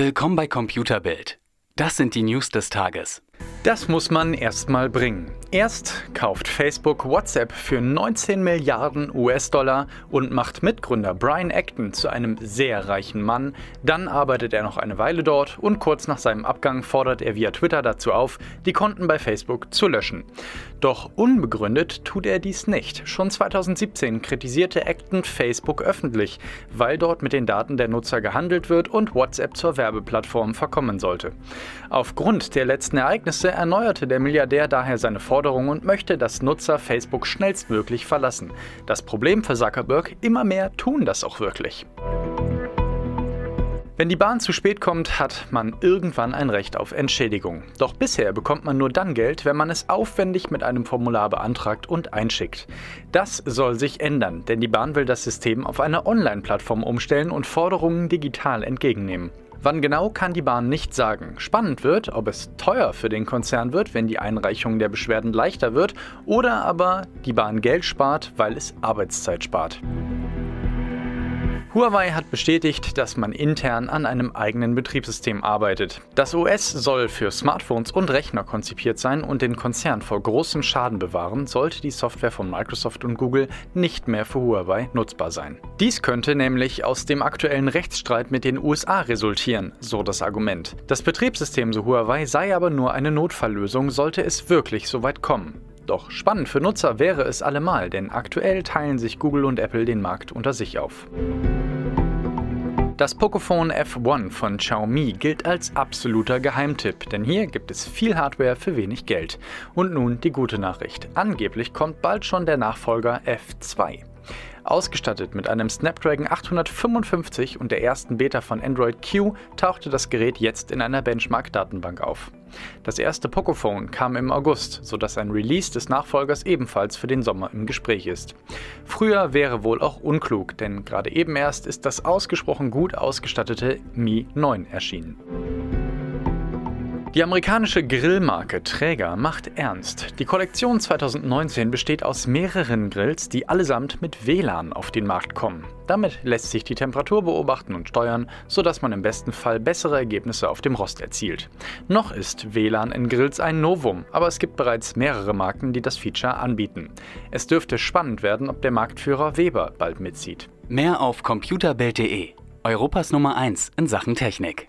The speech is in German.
Willkommen bei Computerbild. Das sind die News des Tages. Das muss man erstmal bringen. Erst kauft Facebook WhatsApp für 19 Milliarden US-Dollar und macht Mitgründer Brian Acton zu einem sehr reichen Mann. Dann arbeitet er noch eine Weile dort und kurz nach seinem Abgang fordert er via Twitter dazu auf, die Konten bei Facebook zu löschen. Doch unbegründet tut er dies nicht. Schon 2017 kritisierte Acton Facebook öffentlich, weil dort mit den Daten der Nutzer gehandelt wird und WhatsApp zur Werbeplattform verkommen sollte. Aufgrund der letzten Ereignisse erneuerte der Milliardär daher seine Forderung Forderung und möchte, dass Nutzer Facebook schnellstmöglich verlassen. Das Problem für Zuckerberg, immer mehr tun das auch wirklich. Wenn die Bahn zu spät kommt, hat man irgendwann ein Recht auf Entschädigung. Doch bisher bekommt man nur dann Geld, wenn man es aufwendig mit einem Formular beantragt und einschickt. Das soll sich ändern, denn die Bahn will das System auf eine Online-Plattform umstellen und Forderungen digital entgegennehmen. Wann genau kann die Bahn nicht sagen. Spannend wird, ob es teuer für den Konzern wird, wenn die Einreichung der Beschwerden leichter wird, oder aber die Bahn Geld spart, weil es Arbeitszeit spart. Huawei hat bestätigt, dass man intern an einem eigenen Betriebssystem arbeitet. Das OS soll für Smartphones und Rechner konzipiert sein und den Konzern vor großem Schaden bewahren, sollte die Software von Microsoft und Google nicht mehr für Huawei nutzbar sein. Dies könnte nämlich aus dem aktuellen Rechtsstreit mit den USA resultieren, so das Argument. Das Betriebssystem, so Huawei, sei aber nur eine Notfalllösung, sollte es wirklich so weit kommen. Doch spannend für Nutzer wäre es allemal, denn aktuell teilen sich Google und Apple den Markt unter sich auf. Das Pocophone F1 von Xiaomi gilt als absoluter Geheimtipp, denn hier gibt es viel Hardware für wenig Geld. Und nun die gute Nachricht. Angeblich kommt bald schon der Nachfolger F2. Ausgestattet mit einem Snapdragon 855 und der ersten Beta von Android Q tauchte das Gerät jetzt in einer Benchmark-Datenbank auf. Das erste Pocophone kam im August, sodass ein Release des Nachfolgers ebenfalls für den Sommer im Gespräch ist. Früher wäre wohl auch unklug, denn gerade eben erst ist das ausgesprochen gut ausgestattete Mi 9 erschienen. Die amerikanische Grillmarke Träger macht ernst. Die Kollektion 2019 besteht aus mehreren Grills, die allesamt mit WLAN auf den Markt kommen. Damit lässt sich die Temperatur beobachten und steuern, sodass man im besten Fall bessere Ergebnisse auf dem Rost erzielt. Noch ist WLAN in Grills ein Novum, aber es gibt bereits mehrere Marken, die das Feature anbieten. Es dürfte spannend werden, ob der Marktführer Weber bald mitzieht. Mehr auf computerbild.de, Europas Nummer 1 in Sachen Technik.